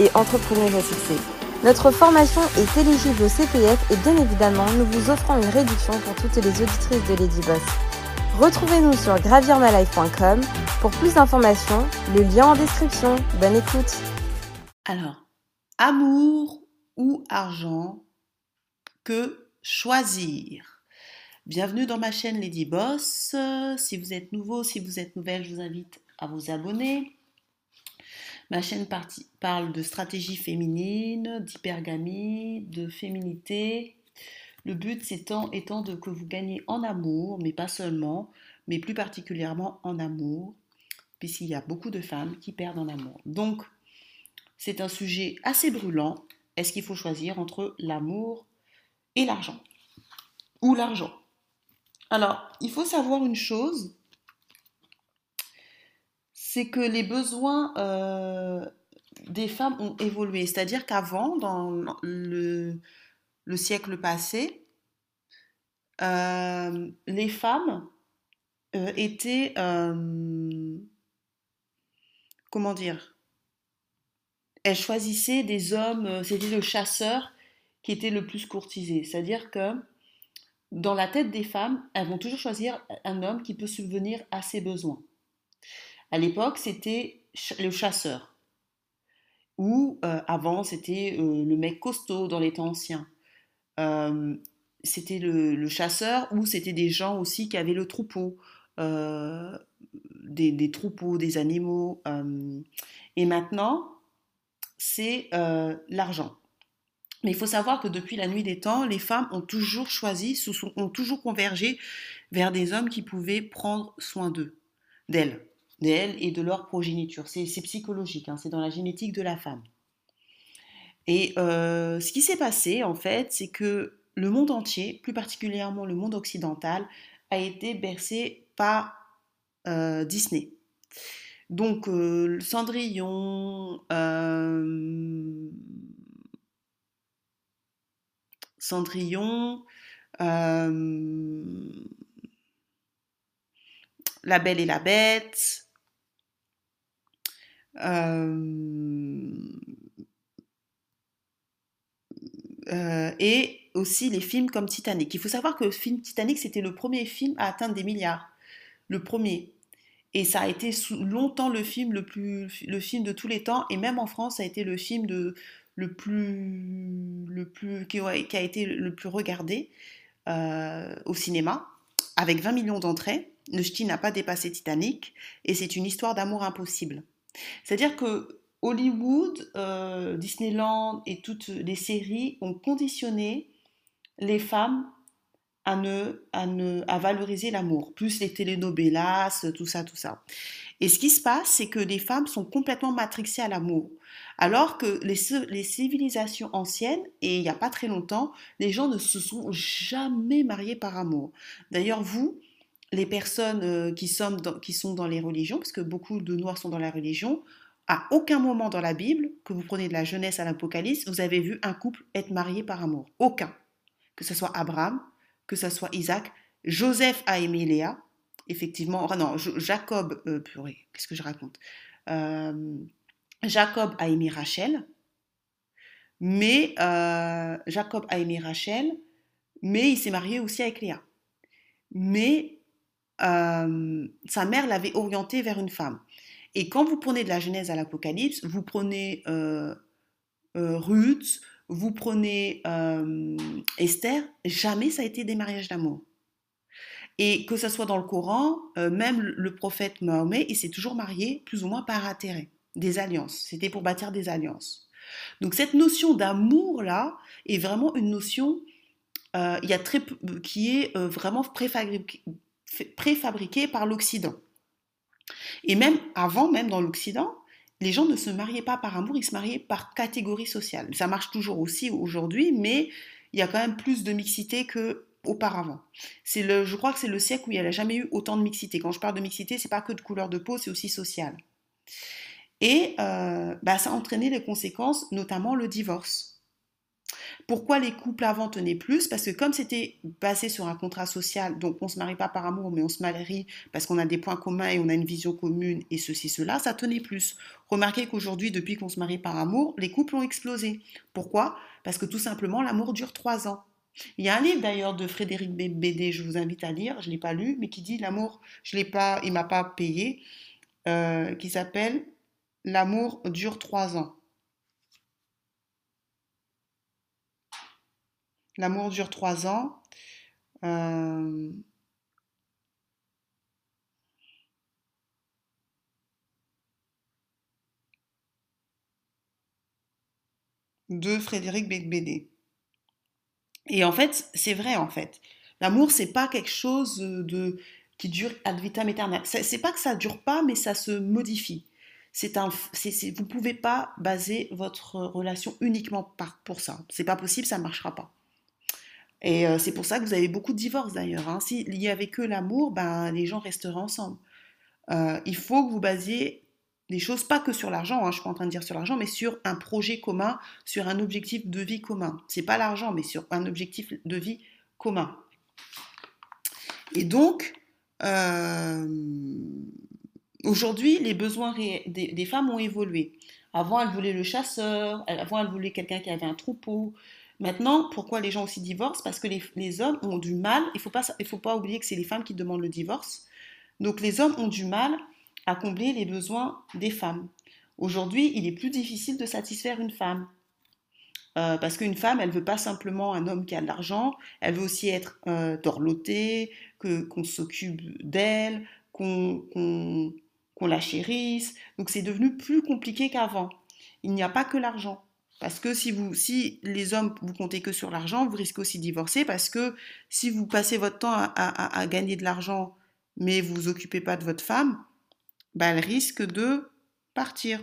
et entrepreneuse à. Notre formation est éligible au CPF et bien évidemment, nous vous offrons une réduction pour toutes les auditrices de Lady Boss. Retrouvez-nous sur gravirmalife.com pour plus d'informations, le lien en description. Bonne écoute. Alors, amour ou argent, que choisir? Bienvenue dans ma chaîne Lady Boss. Si vous êtes nouveau, si vous êtes nouvelle, je vous invite à vous abonner. Ma chaîne parle de stratégie féminine, d'hypergamie, de féminité. Le but étant, étant de que vous gagnez en amour, mais pas seulement, mais plus particulièrement en amour, puisqu'il y a beaucoup de femmes qui perdent en amour. Donc, c'est un sujet assez brûlant. Est-ce qu'il faut choisir entre l'amour et l'argent? Ou l'argent? Alors, il faut savoir une chose, c'est que les besoins euh, des femmes ont évolué. C'est-à-dire qu'avant, dans le, siècle passé, euh, les femmes euh, étaient, comment dire, elles choisissaient des hommes, c'était le chasseur qui était le plus courtisé. C'est-à-dire que dans la tête des femmes, elles vont toujours choisir un homme qui peut subvenir à ses besoins. À l'époque, c'était le chasseur. Ou euh, avant, c'était euh, le mec costaud dans les temps anciens. Euh, c'était le, chasseur ou c'était des gens aussi qui avaient le troupeau, des, troupeaux, des animaux. et maintenant, c'est l'argent. Mais il faut savoir que depuis la nuit des temps, les femmes ont toujours choisi, ont toujours convergé vers des hommes qui pouvaient prendre soin d'eux, d'elles d'elles et de leur progéniture. C'est psychologique, hein, c'est dans la génétique de la femme. Et euh, ce qui s'est passé, en fait, c'est que le monde entier, plus particulièrement le monde occidental, a été bercé par euh, Disney. Donc, euh, Cendrillon, Cendrillon, La Belle et la Bête, euh, euh, et aussi les films comme Titanic. Il faut savoir que le film Titanic, c'était le premier film à atteindre des milliards. Le premier. Et ça a été longtemps le film de tous les temps. Et même en France, ça a été le film de, le plus, le plus qui, a été le plus regardé euh, au cinéma, avec 20 millions d'entrées. Le ch'ti n'a pas dépassé Titanic. Et c'est une histoire d'amour impossible. C'est-à-dire que Hollywood, euh, Disneyland et toutes les séries ont conditionné les femmes à, ne, à, ne, à valoriser l'amour, plus les telenovelas, tout ça, tout ça. Et ce qui se passe, c'est que les femmes sont complètement matrixées à l'amour. Alors que les, les, civilisations anciennes, et il n'y a pas très longtemps, les gens ne se sont jamais mariés par amour. D'ailleurs, vous, les personnes euh, qui sont, dans, qui sont dans les religions, parce que beaucoup de Noirs sont dans la religion, à aucun moment dans la Bible, que vous prenez de la jeunesse à l'Apocalypse, vous avez vu un couple être marié par amour. Aucun. Que ce soit Abraham, que ce soit Isaac. Joseph a aimé Léa, effectivement. non, Jacob, euh, purée, qu'est-ce que je raconte? Euh, Jacob a aimé Rachel, mais Jacob a aimé Rachel, mais il s'est marié aussi avec Léa. Mais euh, sa mère l'avait orienté vers une femme. Et quand vous prenez de la Genèse à l'Apocalypse, vous prenez euh, euh, Ruth, vous prenez Esther, jamais ça a été des mariages d'amour. Et que ce soit dans le Coran, même le prophète Mahomet, il s'est toujours marié plus ou moins par intérêt, des alliances. C'était pour bâtir des alliances. Donc cette notion d'amour-là est vraiment une notion il y a très, qui est vraiment préfabriquée, par l'Occident. Et même avant, même dans l'Occident, les gens ne se mariaient pas par amour, ils se mariaient par catégorie sociale. Ça marche toujours aussi aujourd'hui, mais il y a quand même plus de mixité que auparavant. C'est le, je crois que c'est le siècle où il n'y a jamais eu autant de mixité. Quand je parle de mixité, c'est pas que de couleur de peau, c'est aussi social. Et euh, bah, ça a entraîné les conséquences, notamment le divorce. Pourquoi les couples avant tenaient plus? Parce que comme c'était basé sur un contrat social, donc on ne se marie pas par amour, mais on se marie parce qu'on a des points communs et on a une vision commune et ceci, cela, ça tenait plus. Remarquez qu'aujourd'hui, depuis qu'on se marie par amour, les couples ont explosé. Pourquoi? Parce que tout simplement, l'amour dure trois ans. Il y a un livre d'ailleurs de Frédéric Bédé, je vous invite à lire, je ne l'ai pas lu, mais qui dit l'amour, je l'ai pas, il m'a pas payé, euh, qui s'appelle L'amour dure trois ans. L'amour dure trois ans. Euh, de Frédéric Bédé. Et en fait, c'est vrai en fait. L'amour, c'est pas quelque chose de qui dure ad vitam aeternam. C'est pas que ça dure pas, mais ça se modifie. C'est un, pouvez pas baser votre relation uniquement pour ça. C'est pas possible, ça ne marchera pas. Et euh, c'est pour ça que vous avez beaucoup de divorces d'ailleurs. Hein. S'il y avait que l'amour, ben, les gens resteraient ensemble. Euh, il faut que vous basiez les choses, pas que sur l'argent, hein, je ne suis pas en train de dire sur l'argent, mais sur un projet commun, sur un objectif de vie commun. C'est pas l'argent, mais sur un objectif de vie commun. Et donc, euh, aujourd'hui, les besoins des, femmes ont évolué. Avant, elles voulaient le chasseur, avant, elles voulaient quelqu'un qui avait un troupeau. Maintenant, pourquoi les gens aussi divorcent? Parce que les, hommes ont du mal, il ne faut, pas, oublier que c'est les femmes qui demandent le divorce. Donc les hommes ont du mal à combler les besoins des femmes. Aujourd'hui, il est plus difficile de satisfaire une femme. Euh, parce qu'une femme, elle veut pas simplement un homme qui a de l'argent, elle veut aussi être euh, dorlotée, qu'on s'occupe d'elle, qu'on la chérisse. Donc c'est devenu plus compliqué qu'avant. Il n'y a pas que l'argent. Parce que si, vous, si les hommes, vous comptez que sur l'argent, vous risquez aussi de divorcer parce que si vous passez votre temps à, gagner de l'argent, mais vous vous occupez pas de votre femme, bah, elle risque de partir.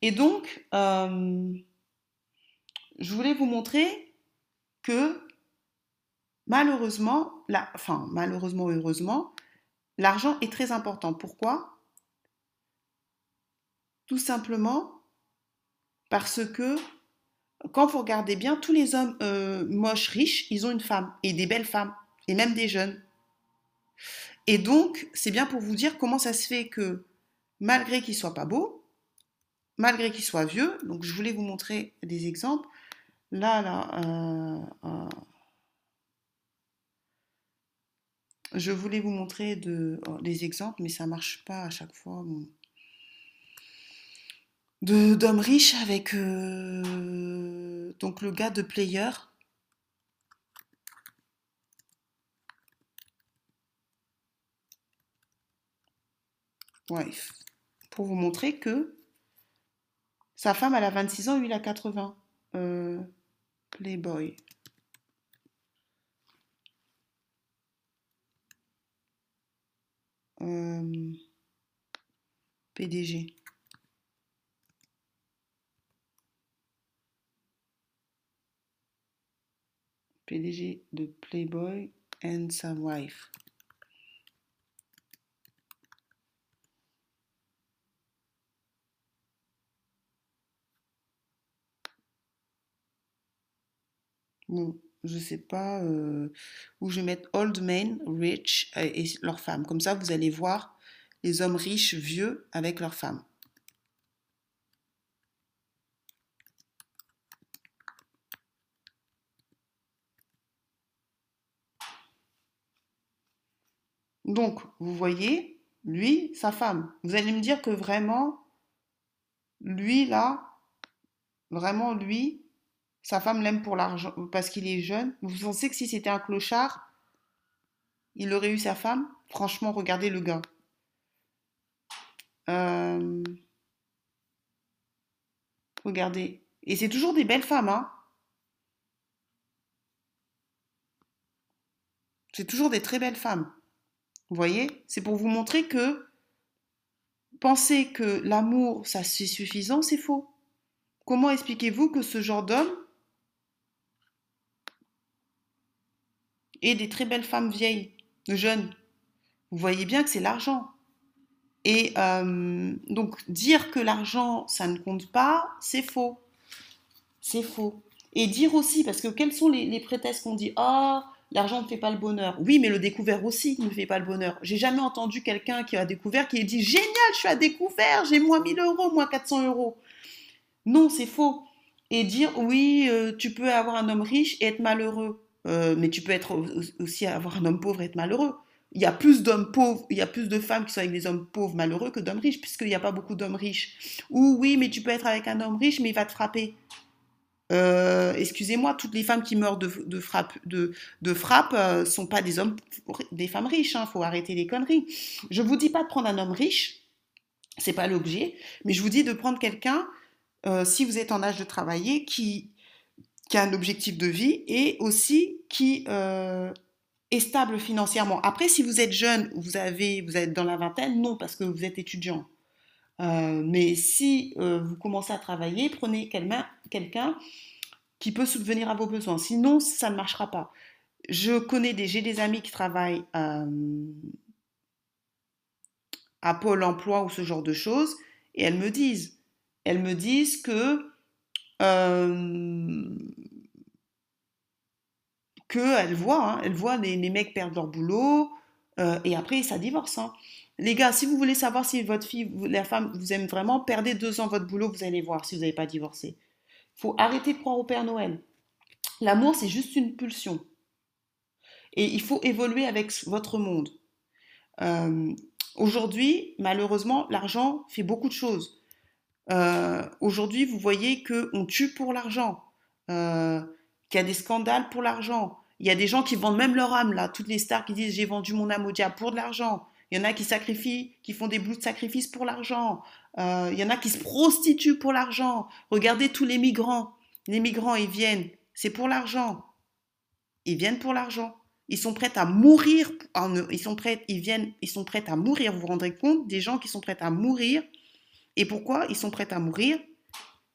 Et donc, euh, je voulais vous montrer que malheureusement, la, enfin malheureusement heureusement, l'argent est très important. Pourquoi? Tout simplement parce que quand vous regardez bien, tous les hommes euh, moches, riches, ils ont une femme, et des belles femmes, et même des jeunes. Et donc, c'est bien pour vous dire comment ça se fait que, malgré qu'ils soient pas beaux, malgré qu'ils soient vieux, donc je voulais vous montrer des exemples. Là, là, euh, euh, je voulais vous montrer de, oh, des exemples, mais ça marche pas à chaque fois. d'hommes riches avec euh, donc le gars de Player Pour vous montrer que sa femme, elle a 26 ans, lui, il a 80. Euh, Playboy. Euh, PDG. PDG de Playboy and sa wife. Je sais pas euh, où je vais mettre old men, rich euh, et leurs femmes. Comme ça, vous allez voir les hommes riches, vieux avec leurs femmes. Donc, vous voyez, lui, sa femme. Vous allez me dire que vraiment, lui, là, vraiment, lui, sa femme l'aime pour l'argent parce qu'il est jeune. Vous pensez que si c'était un clochard, il aurait eu sa femme? Franchement, regardez le gars. Euh, regardez. Et c'est toujours des belles femmes, hein C'est toujours des très belles femmes. Vous voyez? C'est pour vous montrer que penser que l'amour, ça c'est suffisant, c'est faux. Comment expliquez-vous que ce genre d'homme ait des très belles femmes vieilles, jeunes Vous voyez bien que c'est l'argent. Et euh, donc dire que l'argent, ça ne compte pas, c'est faux. C'est faux. Et dire aussi, parce que quels sont les, prétextes qu'on dit Ah, l'argent ne fait pas le bonheur. Oui, mais le découvert aussi ne fait pas le bonheur. J'ai jamais entendu quelqu'un qui a découvert qui ait dit Génial, je suis à découvert, j'ai moins 1000 euros, moins 400 euros. Non, c'est faux. Et dire Oui, euh, tu peux avoir un homme riche et être malheureux. Euh, mais tu peux être aussi avoir un homme pauvre et être malheureux il y a plus d'hommes pauvres, il y a plus de femmes qui sont avec des hommes pauvres malheureux que d'hommes riches, puisqu'il n'y a pas beaucoup d'hommes riches. Ou oui, mais tu peux être avec un homme riche, mais il va te frapper. Euh, excusez-moi, toutes les femmes qui meurent de, frappe, de, de frappe euh, sont pas des hommes, des femmes riches. Il hein, faut arrêter les conneries. Je vous dis pas de prendre un homme riche, c'est pas l'objet, mais je vous dis de prendre quelqu'un, si vous êtes en âge de travailler, qui, qui a un objectif de vie et aussi qui est stable financièrement. Après, si vous êtes jeune, vous, avez, vous êtes dans la vingtaine, non, parce que vous êtes étudiant. Euh, mais si euh, vous commencez à travailler, prenez quelqu'un qui peut subvenir à vos besoins. Sinon, ça ne marchera pas. Je connais des, j'ai des amis qui travaillent euh, à Pôle Emploi ou ce genre de choses, et elles me disent, elles me disent que qu'elle voit, hein, elle voit les, mecs perdre leur boulot, euh, et après ça divorce. Hein. Les gars, si vous voulez savoir si votre fille, la femme, vous aime vraiment, perdez deux ans votre boulot, vous allez voir si vous n'avez pas divorcé. Il faut arrêter de croire au Père Noël. L'amour, c'est juste une pulsion. Et il faut évoluer avec votre monde. Euh, aujourd'hui, malheureusement, l'argent fait beaucoup de choses. Euh, aujourd'hui, vous voyez qu'on tue pour l'argent, qu'il y a des scandales pour l'argent, il y a des gens qui vendent même leur âme, là. Toutes les stars qui disent j'ai vendu mon âme au diable pour de l'argent. Il y en a qui sacrifient, qui font des bouts de sacrifice pour l'argent. Euh, il y en a qui se prostituent pour l'argent. Regardez tous les migrants. Les migrants, ils viennent, c'est pour l'argent. Ils viennent pour l'argent. Ils sont prêts à mourir. Ils sont prêts, ils viennent, ils sont prêts à mourir. Vous vous rendrez compte des gens qui sont prêts à mourir. Et pourquoi ils sont prêts à mourir?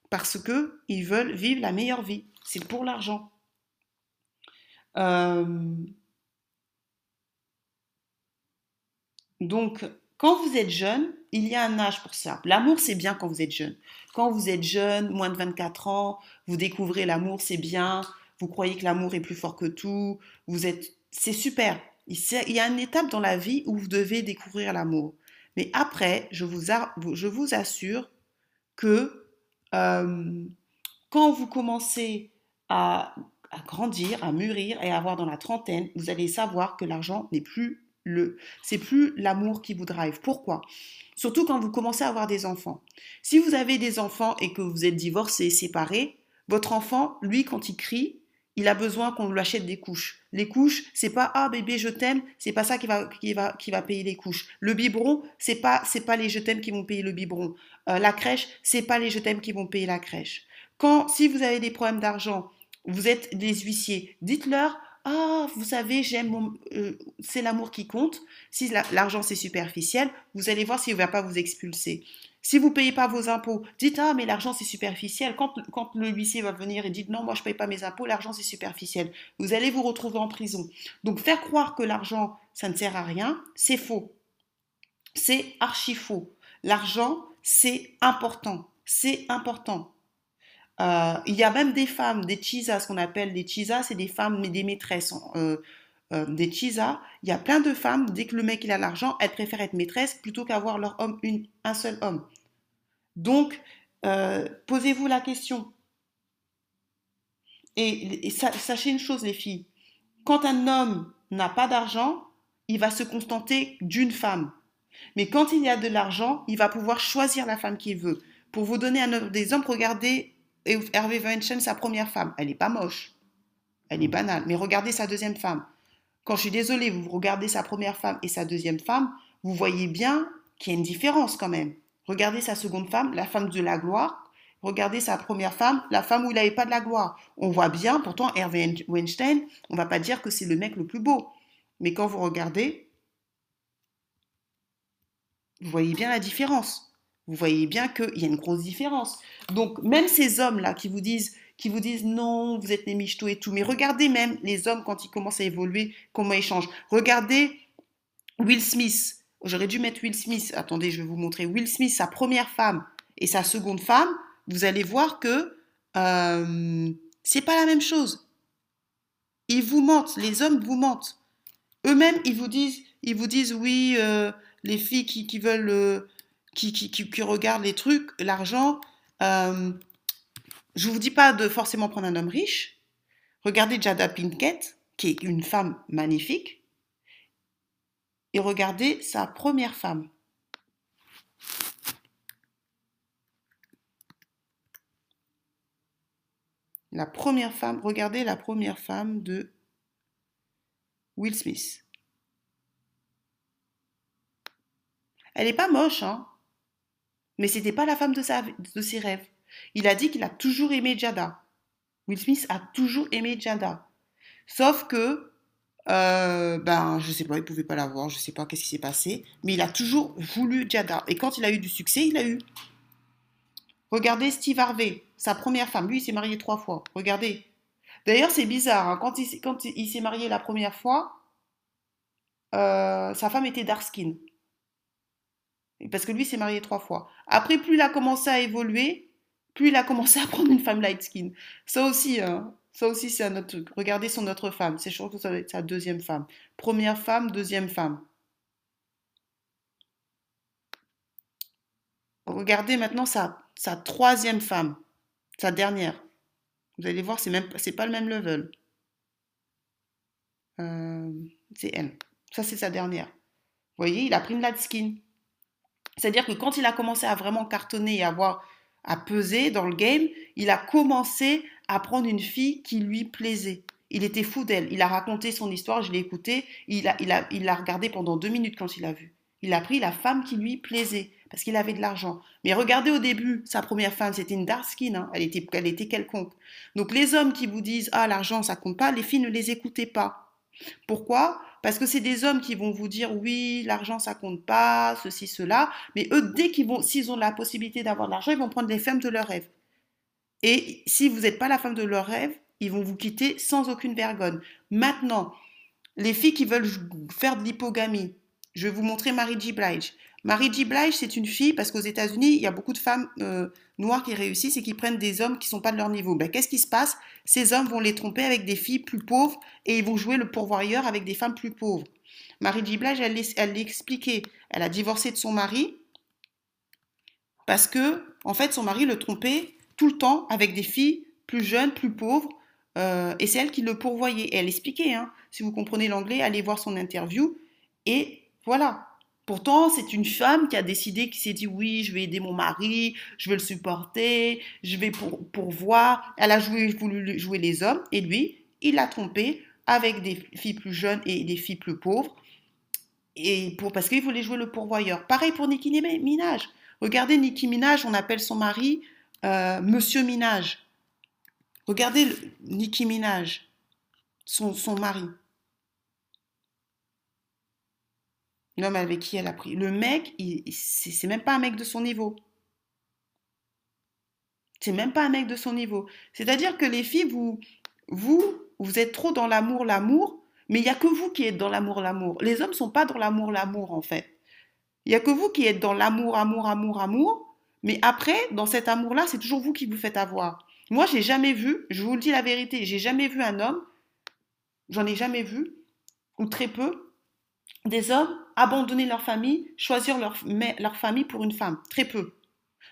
Parce que ils veulent vivre la meilleure vie. C'est pour l'argent. Euh, donc, quand vous êtes jeune, il y a un âge pour ça. L'amour, c'est bien quand vous êtes jeune. Quand vous êtes jeune, moins de 24 ans, vous découvrez l'amour, c'est bien. Vous croyez que l'amour est plus fort que tout. Vous êtes, c'est super. Il y a une étape dans la vie où vous devez découvrir l'amour. Mais après, je vous, assure que euh, quand vous commencez à à grandir, à mûrir et à avoir dans la trentaine, vous allez savoir que l'argent n'est plus le, c'est plus l'amour qui vous drive. Pourquoi? Surtout quand vous commencez à avoir des enfants. Si vous avez des enfants et que vous êtes divorcé, séparé, votre enfant, lui, quand il crie, il a besoin qu'on lui achète des couches. Les couches, c'est pas ah bébé je t'aime, c'est pas ça qui va payer les couches. Le biberon, c'est pas c'est pas les je t'aime qui vont payer le biberon. Euh, la crèche, c'est pas les je t'aime qui vont payer la crèche. Quand si vous avez des problèmes d'argent vous êtes des huissiers, dites-leur ah, vous savez, j'aime euh, c'est l'amour qui compte. Si l'argent c'est superficiel, vous allez voir s'il ne va pas vous expulser. Si vous ne payez pas vos impôts, dites ah mais l'argent c'est superficiel. Quand, le huissier va venir et dit non moi je ne paye pas mes impôts, l'argent c'est superficiel. Vous allez vous retrouver en prison. Donc faire croire que l'argent ça ne sert à rien, c'est faux. C'est archi faux. L'argent c'est important. C'est important. Euh, il y a même des femmes, des chisas, ce qu'on appelle des chisas, c'est des femmes, mais des maîtresses. Euh, euh, des chisas, il y a plein de femmes, dès que le mec il a l'argent, elles préfèrent être maîtresses plutôt qu'avoir leur homme, un seul homme. Donc, posez-vous la question. Et, sachez une chose, les filles, quand un homme n'a pas d'argent, il va se contenter d'une femme. Mais quand il y a de l'argent, il va pouvoir choisir la femme qu'il veut. Pour vous donner un exemple, regardez et Hervé Weinstein, sa première femme, elle n'est pas moche. Elle est banale. Mais regardez sa deuxième femme. Quand je suis désolée, vous regardez sa première femme et sa deuxième femme, vous voyez bien qu'il y a une différence quand même. Regardez sa seconde femme, la femme de la gloire. Regardez sa première femme, la femme où il n'avait pas de la gloire. On voit bien, pourtant, Hervé Weinstein, on ne va pas dire que c'est le mec le plus beau. Mais quand vous regardez, Vous voyez bien la différence. Vous voyez bien qu'il y a une grosse différence. Donc, même ces hommes-là qui vous disent qui vous disent non, vous êtes des michetots et tout. Mais regardez même les hommes quand ils commencent à évoluer, comment ils changent. Regardez Will Smith. J'aurais dû mettre Will Smith. Attendez, je vais vous montrer. Will Smith, sa première femme et sa seconde femme, vous allez voir que euh, c'est pas la même chose. Ils vous mentent, les hommes vous mentent. Eux-mêmes, ils vous disent, ils vous disent oui, euh, les filles qui, veulent, euh, qui, regardent les trucs, l'argent, euh, je vous dis pas de forcément prendre un homme riche. Regardez Jada Pinkett, qui est une femme magnifique. Et regardez sa première femme. La première femme, regardez la première femme de Will Smith. Elle n'est pas moche, hein, mais c'était pas la femme de, sa, de ses rêves. Il a dit qu'il a toujours aimé Jada. Will Smith a toujours aimé Jada. Sauf que, euh, ben, je sais pas, il pouvait pas l'avoir, je sais pas qu'est-ce qui s'est passé, mais il a toujours voulu Jada. Et quand il a eu du succès, il a eu. Regardez Steve Harvey, sa première femme. Lui, il s'est marié trois fois. Regardez. D'ailleurs, c'est bizarre. Hein. Quand il, quand il s'est marié la première fois, euh, sa femme était dark skin. Parce que lui s'est marié trois fois. Après, plus il a commencé à évoluer, plus il a commencé à prendre une femme light skin. Ça aussi, hein, ça aussi c'est un autre truc. Regardez son autre femme, c'est surtout sa deuxième femme. Première femme, deuxième femme. Regardez maintenant sa, sa troisième femme, sa dernière. Vous allez voir, c'est même c'est pas le même level. Euh, c'est elle. Ça, c'est sa dernière. Vous voyez, il a pris une light skin. C'est-à-dire que quand il a commencé à vraiment cartonner et avoir à peser dans le game, il a commencé à prendre une fille qui lui plaisait. Il était fou d'elle. Il a raconté son histoire, je l'ai écouté. Il l'a regardé pendant deux minutes quand il a vu. Il a pris la femme qui lui plaisait parce qu'il avait de l'argent. Mais regardez au début, sa première femme, c'était une dark skin. Hein. Elle, était, quelconque. Donc les hommes qui vous disent Ah, l'argent, ça compte pas, les filles ne les écoutez pas. Pourquoi? Parce que c'est des hommes qui vont vous dire oui, l'argent ça compte pas, ceci, cela. Mais eux, dès qu'ils vont, s'ils ont la possibilité d'avoir de l'argent, ils vont prendre les femmes de leur rêve. Et si vous n'êtes pas la femme de leur rêve, ils vont vous quitter sans aucune vergogne. Maintenant, les filles qui veulent faire de l'hypogamie, je vais vous montrer Marie G. Blige. Marie G. Blige, c'est une fille, parce qu'aux États-Unis, il y a beaucoup de femmes euh, noires qui réussissent et qui prennent des hommes qui ne sont pas de leur niveau. Ben, Qu'est-ce qui se passe? Ces hommes vont les tromper avec des filles plus pauvres et ils vont jouer le pourvoyeur avec des femmes plus pauvres. Marie G. Blige, elle l'a expliqué. Elle a divorcé de son mari parce que, en fait, son mari le trompait tout le temps avec des filles plus jeunes, plus pauvres, euh, et c'est elle qui le pourvoyait. Et elle expliquait, hein, si vous comprenez l'anglais, allez voir son interview. Et voilà, Pourtant, c'est une femme qui a décidé, qui s'est dit oui, je vais aider mon mari, je vais le supporter, je vais pour, voir. Elle a voulu jouer les hommes et lui, il l'a trompé avec des filles plus jeunes et des filles plus pauvres. Et pour, parce qu'il voulait jouer le pourvoyeur. Pareil pour Nicki Minaj. Regardez Nicki Minaj, on appelle son mari euh, Monsieur Minaj. Regardez le, Nicki Minaj, son, son mari. l'homme avec qui elle a pris. Le mec, c'est même pas un mec de son niveau. C'est même pas un mec de son niveau. C'est-à-dire que les filles, vous, vous, vous êtes trop dans l'amour, l'amour, mais il n'y a que vous qui êtes dans l'amour, l'amour. Les hommes sont pas dans l'amour, l'amour, en fait. Il n'y a que vous qui êtes dans l'amour, amour, amour, amour. Mais après, dans cet amour-là, c'est toujours vous qui vous faites avoir. Moi, j'ai jamais vu, je vous le dis la vérité, j'ai jamais vu un homme, j'en ai jamais vu, ou très peu, des hommes abandonner leur famille, choisir leur, leur famille pour une femme. Très peu.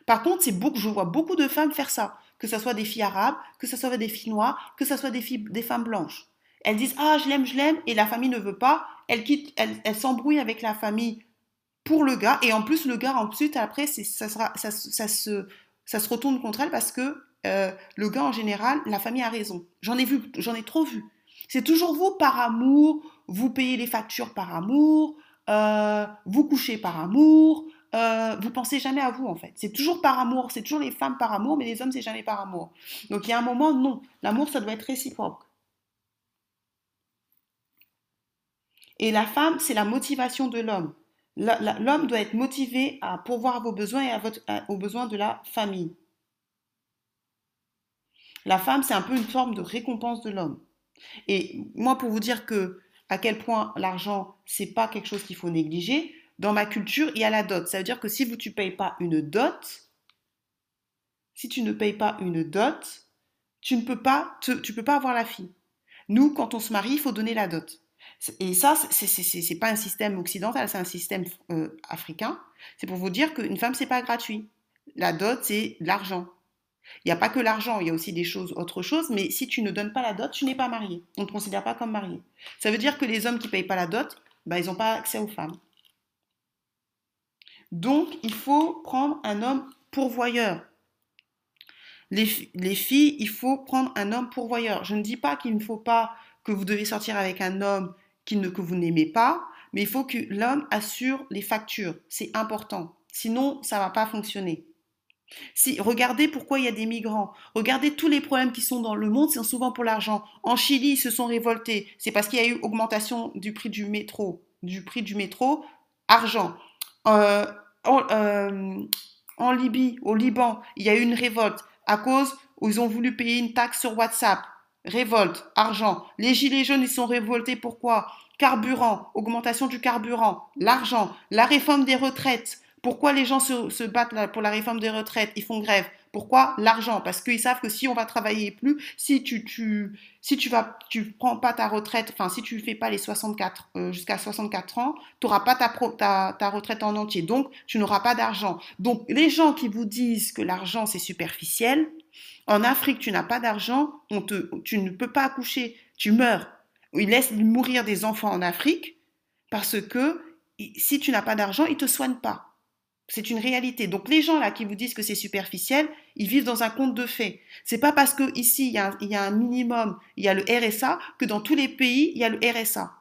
Par contre, c'est beaucoup, je vois beaucoup de femmes faire ça. Que ce soit des filles arabes, que ce soit des filles noires, que ce soit des, des femmes blanches. Elles disent Ah, je l'aime, je l'aime, et la famille ne veut pas. Elles quittent, elles, s'embrouillent avec la famille pour le gars. Et en plus, le gars, ensuite, après, ça, sera, ça, se, ça se retourne contre elle parce que euh, le gars, en général, la famille a raison. J'en ai vu, j'en ai trop vu. C'est toujours vous par amour, vous payez les factures par amour, euh, vous couchez par amour, euh, vous pensez jamais à vous en fait. C'est toujours par amour, c'est toujours les femmes par amour, mais les hommes c'est jamais par amour. Donc il y a un moment, non, l'amour ça doit être réciproque. Et la femme, c'est la motivation de l'homme. L'homme doit être motivé à pourvoir vos besoins et aux besoins de la famille. La femme, c'est un peu une forme de récompense de l'homme. Et moi, pour vous dire que à quel point l'argent, c'est pas quelque chose qu'il faut négliger, dans ma culture, il y a la dot. Ça veut dire que si vous, tu payes pas une dot, si tu ne payes pas une dot, tu ne peux pas avoir la fille. Nous, quand on se marie, il faut donner la dot. Et ça, ce n'est pas un système occidental, c'est un système euh, africain. C'est pour vous dire qu'une femme, c'est pas gratuit. La dot, c'est l'argent. Il n'y a pas que l'argent, il y a aussi des choses, autre chose, mais si tu ne donnes pas la dot, tu n'es pas marié. On ne te considère pas comme marié. Ça veut dire que les hommes qui ne payent pas la dot, bah, ils n'ont pas accès aux femmes. Donc, il faut prendre un homme pourvoyeur. Les, filles, il faut prendre un homme pourvoyeur. Je ne dis pas qu'il ne faut pas que vous devez sortir avec un homme qui ne, que vous n'aimez pas, mais il faut que l'homme assure les factures. C'est important. Sinon, ça ne va pas fonctionner. Si, regardez pourquoi il y a des migrants. Regardez tous les problèmes qui sont dans le monde, c'est souvent pour l'argent. En Chili, ils se sont révoltés. C'est parce qu'il y a eu augmentation du prix du métro. Du prix du métro, argent. Euh, euh, en, Libye, au Liban, il y a eu une révolte à cause où ils ont voulu payer une taxe sur WhatsApp. Révolte, argent. Les gilets jaunes, ils sont révoltés. Pourquoi? Carburant, augmentation du carburant, l'argent, la réforme des retraites. Pourquoi les gens se, battent pour la réforme des retraites? Ils font grève. Pourquoi? L'argent. Parce qu'ils savent que si on va travailler plus, si tu, tu, si tu vas, tu prends pas ta retraite, enfin, si tu fais pas les 64, euh, jusqu'à 64 ans, tu n'auras pas ta, ta, ta, retraite en entier. Donc, tu n'auras pas d'argent. Donc, les gens qui vous disent que l'argent, c'est superficiel, en Afrique, tu n'as pas d'argent, tu ne peux pas accoucher, tu meurs. Ils laissent mourir des enfants en Afrique parce que si tu n'as pas d'argent, ils ne te soignent pas. C'est une réalité. Donc les gens là qui vous disent que c'est superficiel, ils vivent dans un conte de fées. C'est pas parce que ici il y, a un, minimum, il y a le RSA que dans tous les pays il y a le RSA.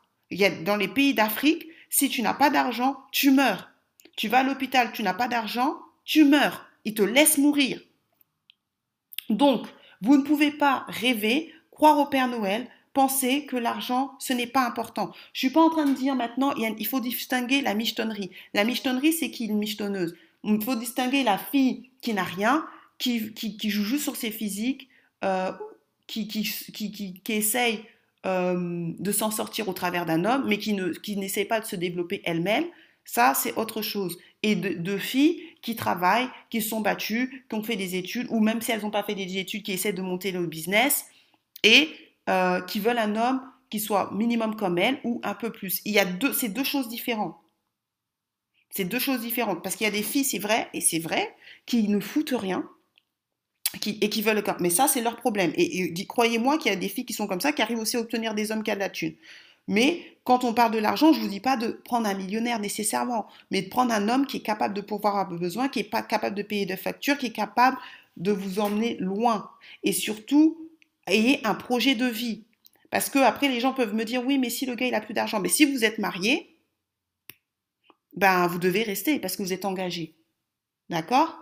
Dans les pays d'Afrique, si tu n'as pas d'argent, tu meurs. Tu vas à l'hôpital, tu n'as pas d'argent, tu meurs. Ils te laissent mourir. Donc, vous ne pouvez pas rêver, croire au Père Noël, penser que l'argent, ce n'est pas important. Je suis pas en train de dire maintenant, il faut distinguer la michetonnerie. La michetonnerie, c'est qui une michetonneuse Il faut distinguer la fille qui n'a rien, qui, qui, joue juste sur ses physiques, euh, qui, qui, essaye euh, de s'en sortir au travers d'un homme, mais qui ne qui n'essaie pas de se développer elle-même. Ça, c'est autre chose. Et de, filles qui travaillent, qui sont battues, qui ont fait des études, ou même si elles n'ont pas fait des études, qui essaient de monter le business, et euh, qui veulent un homme qui soit minimum comme elle ou un peu plus. Il y a deux, c'est deux choses différentes. C'est deux choses différentes. Parce qu'il y a des filles, c'est vrai, et c'est vrai, qui ne foutent rien, qui, et qui veulent le corps. Mais ça, c'est leur problème. Et, croyez-moi qu'il y a des filles qui sont comme ça, qui arrivent aussi à obtenir des hommes qui ont de la thune. Mais quand on parle de l'argent, je ne vous dis pas de prendre un millionnaire nécessairement, mais de prendre un homme qui est capable de pouvoir avoir besoin, qui n'est pas capable de payer de factures, qui est capable de vous emmener loin. Et surtout, ayez un projet de vie. Parce que après, les gens peuvent me dire, oui, mais si le gars, il a plus d'argent, mais si vous êtes marié, ben, vous devez rester parce que vous êtes engagé. D'accord?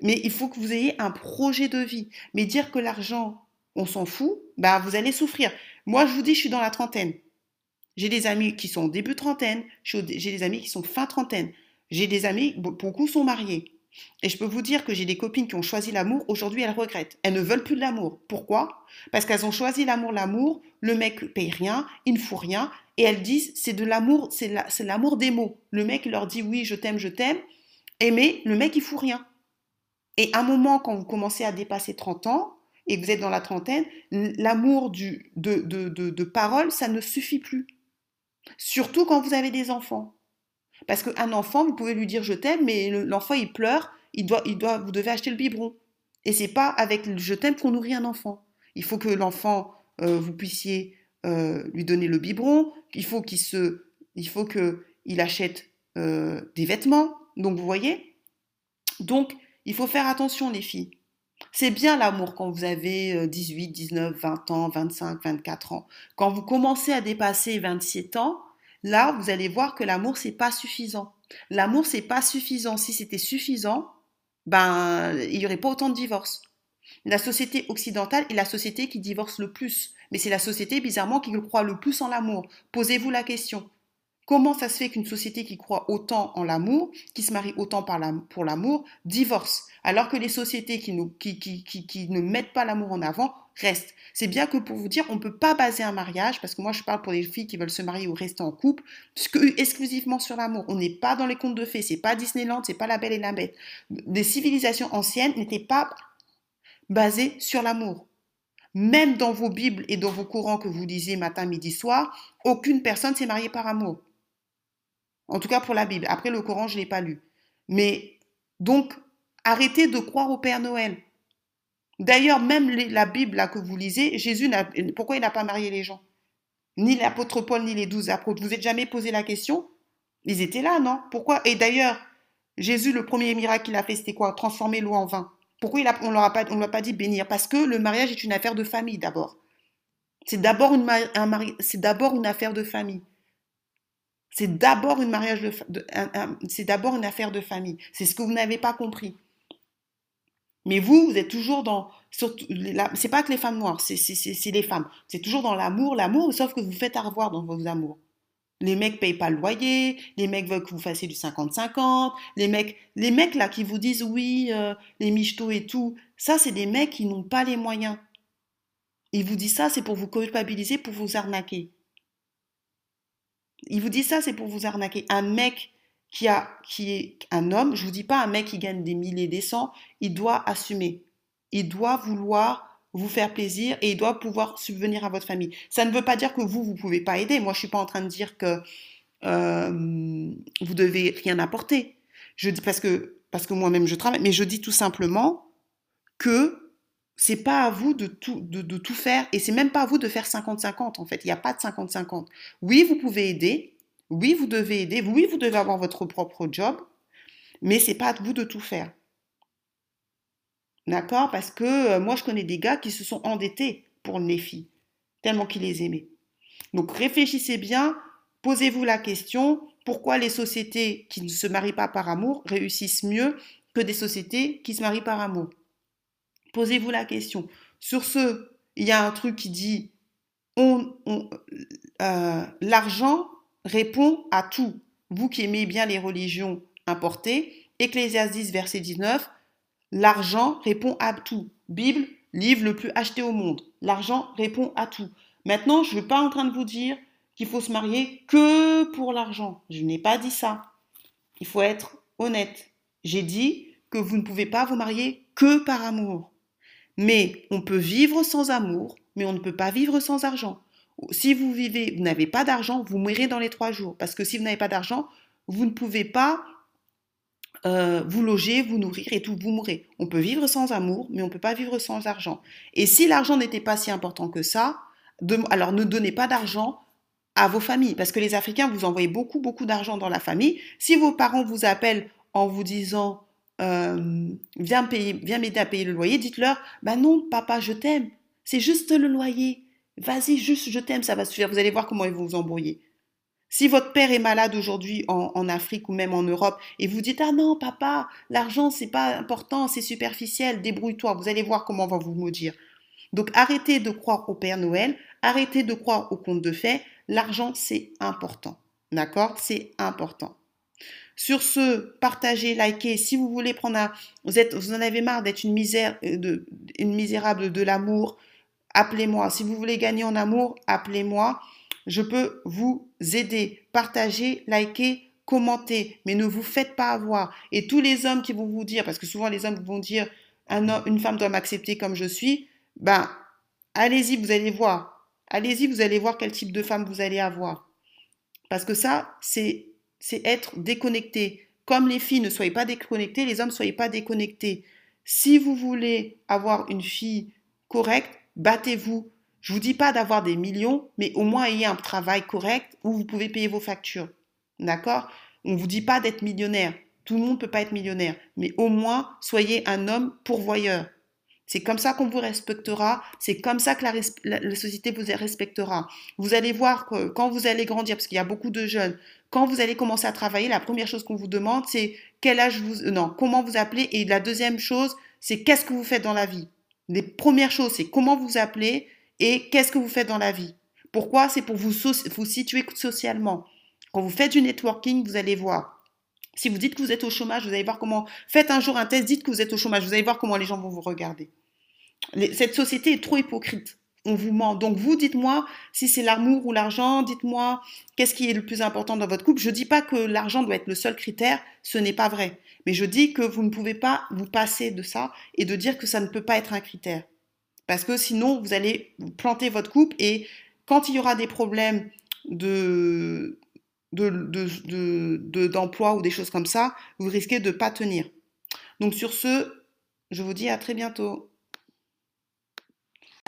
Mais il faut que vous ayez un projet de vie. Mais dire que l'argent, on s'en fout, ben, vous allez souffrir. Moi, je vous dis, je suis dans la trentaine. J'ai des amis qui sont début trentaine, j'ai des amis qui sont fin trentaine. J'ai des amis, beaucoup sont mariés. Et je peux vous dire que j'ai des copines qui ont choisi l'amour, aujourd'hui elles regrettent. Elles ne veulent plus de l'amour. Pourquoi? Parce qu'elles ont choisi l'amour, l'amour, le mec paye rien, il ne faut rien, et elles disent c'est de l'amour, c'est l'amour des mots. Le mec leur dit oui, je t'aime, je t'aime, mais le mec il fout rien. Et à un moment, quand vous commencez à dépasser 30 ans, et vous êtes dans la trentaine, l'amour de, de parole, ça ne suffit plus. Surtout quand vous avez des enfants. Parce qu'un enfant, vous pouvez lui dire je t'aime, mais l'enfant il pleure, il doit, vous devez acheter le biberon. Et c'est pas avec le je t'aime qu'on nourrit un enfant. Il faut que l'enfant, euh, vous puissiez euh, lui donner le biberon. Il faut qu'il que achète euh, des vêtements. Donc vous voyez? Donc il faut faire attention les filles. C'est bien l'amour quand vous avez 18, 19, 20 ans, 25, 24 ans. Quand vous commencez à dépasser 27 ans, Là, vous allez voir que l'amour, c'est pas suffisant. L'amour, c'est pas suffisant. Si c'était suffisant, ben, il n'y aurait pas autant de divorces. La société occidentale est la société qui divorce le plus. Mais c'est la société, bizarrement, qui croit le plus en l'amour. Posez-vous la question. Comment ça se fait qu'une société qui croit autant en l'amour, qui se marie autant pour l'amour, divorce, alors que les sociétés qui, ne mettent pas l'amour en avant restent C'est bien que pour vous dire, on ne peut pas baser un mariage, parce que moi je parle pour les filles qui veulent se marier ou rester en couple, exclusivement sur l'amour. On n'est pas dans les contes de fées, c'est pas Disneyland, c'est pas La Belle et la Bête. Des civilisations anciennes n'étaient pas basées sur l'amour. Même dans vos Bibles et dans vos courants que vous lisez matin, midi, soir, aucune personne s'est mariée par amour. En tout cas pour la Bible. Après le Coran, je ne l'ai pas lu. Mais donc, arrêtez de croire au Père Noël. D'ailleurs, même la Bible là, que vous lisez, Jésus, pourquoi il n'a pas marié les gens? Ni l'apôtre Paul, ni les douze apôtres. Vous n'êtes jamais posé la question? Ils étaient là, non? Pourquoi? Et d'ailleurs, Jésus, le premier miracle qu'il a fait, c'était quoi? Transformer l'eau en vin. Pourquoi on ne a pas dit bénir? Parce que le mariage est une affaire de famille d'abord. C'est d'abord une affaire de famille. C'est d'abord une mariage de, c'est d'abord une affaire de famille. C'est ce que vous n'avez pas compris. Mais vous, vous êtes toujours dans, c'est pas que les femmes noires, c'est les femmes. C'est toujours dans l'amour, l'amour, sauf que vous faites à revoir dans vos amours. Les mecs payent pas le loyer, les mecs veulent que vous fassiez du 50-50, les mecs, les mecs là qui vous disent oui, euh, les michtos et tout, ça c'est des mecs qui n'ont pas les moyens. Ils vous disent ça, c'est pour vous culpabiliser, pour vous arnaquer. Il vous dit ça, c'est pour vous arnaquer. Un mec qui, a, qui est un homme, je vous dis pas un mec qui gagne des milliers, des cents, il doit assumer. Il doit vouloir vous faire plaisir et il doit pouvoir subvenir à votre famille. Ça ne veut pas dire que vous, vous pouvez pas aider. Moi, je suis pas en train de dire que euh, vous devez rien apporter. Je dis parce que parce que moi-même je travaille, mais je dis tout simplement que c'est pas à vous de tout, faire et c'est même pas à vous de faire 50-50 en fait. Il n'y a pas de 50-50. Oui, vous pouvez aider. Oui, vous devez aider. Oui, vous devez avoir votre propre job. Mais c'est pas à vous de tout faire. D'accord? Parce que euh, moi, je connais des gars qui se sont endettés pour les filles, tellement qu'ils les aimaient. Donc réfléchissez bien, posez-vous la question, pourquoi les sociétés qui ne se marient pas par amour réussissent mieux que des sociétés qui se marient par amour? Posez-vous la question. Sur ce, il y a un truc qui dit euh, l'argent répond à tout. Vous qui aimez bien les religions importées, Ecclésias 10, verset 19, l'argent répond à tout. Bible, livre le plus acheté au monde. L'argent répond à tout. Maintenant, je ne suis pas en train de vous dire qu'il faut se marier que pour l'argent. Je n'ai pas dit ça. Il faut être honnête. J'ai dit que vous ne pouvez pas vous marier que par amour. Mais on peut vivre sans amour, mais on ne peut pas vivre sans argent. Si vous vivez, vous n'avez pas d'argent, vous mourrez dans les trois jours. Parce que si vous n'avez pas d'argent, vous ne pouvez pas euh, vous loger, vous nourrir et tout, vous mourrez. On peut vivre sans amour, mais on ne peut pas vivre sans argent. Et si l'argent n'était pas si important que ça, alors ne donnez pas d'argent à vos familles, parce que les Africains, vous envoyez beaucoup, beaucoup d'argent dans la famille. Si vos parents vous appellent en vous disant euh, viens payer, viens m'aider à payer le loyer, dites-leur, bah non, papa, je t'aime, c'est juste le loyer. Vas-y, juste je t'aime, ça va suffire. Vous allez voir comment ils vont vous embrouiller. Si votre père est malade aujourd'hui en, Afrique ou même en Europe et vous dites ah non papa l'argent c'est pas important c'est superficiel débrouille-toi. Vous allez voir comment on va vous maudire. Donc arrêtez de croire au Père Noël. Arrêtez de croire au conte de fées. L'argent c'est important. D'accord? C'est important sur ce, partagez, likez. Si vous voulez prendre un, vous êtes, vous en avez marre d'être une misère, euh, une misérable de l'amour, appelez-moi. Si vous voulez gagner en amour, appelez-moi. Je peux vous aider. Partagez, likez, commentez, mais ne vous faites pas avoir. Et tous les hommes qui vont vous dire, parce que souvent les hommes vont dire, une femme doit m'accepter comme je suis, ben, allez-y, vous allez voir. Allez-y, vous allez voir quel type de femme vous allez avoir. Parce que ça, c'est c'est être déconnecté. Comme les filles ne soyez pas déconnectées, les hommes ne soyez pas déconnectés. Si vous voulez avoir une fille correcte, battez-vous. Je vous dis pas d'avoir des millions, mais au moins ayez un travail correct où vous pouvez payer vos factures. D'accord? On vous dit pas d'être millionnaire. Tout le monde ne peut pas être millionnaire, mais au moins soyez un homme pourvoyeur. C'est comme ça qu'on vous respectera, c'est comme ça que la, société vous respectera. Vous allez voir que quand vous allez grandir, parce qu'il y a beaucoup de jeunes, quand vous allez commencer à travailler, la première chose qu'on vous demande, c'est quel âge vous, non, comment vous appelez, et la deuxième chose, c'est qu'est-ce que vous faites dans la vie. Les premières choses, c'est comment vous appelez et qu'est-ce que vous faites dans la vie. Pourquoi? C'est pour vous, vous situer socialement. Quand vous faites du networking, vous allez voir. Si vous dites que vous êtes au chômage, vous allez voir comment. Faites un jour un test, dites que vous êtes au chômage, vous allez voir comment les gens vont vous regarder. cette société est trop hypocrite. On vous ment. Donc vous, dites-moi si c'est l'amour ou l'argent, dites-moi qu'est-ce qui est le plus important dans votre couple. Je ne dis pas que l'argent doit être le seul critère, ce n'est pas vrai. Mais je dis que vous ne pouvez pas vous passer de ça et de dire que ça ne peut pas être un critère. Parce que sinon, vous allez planter votre couple et quand il y aura des problèmes de, d'emploi ou des choses comme ça, vous risquez de ne pas tenir. Donc sur ce, je vous dis à très bientôt.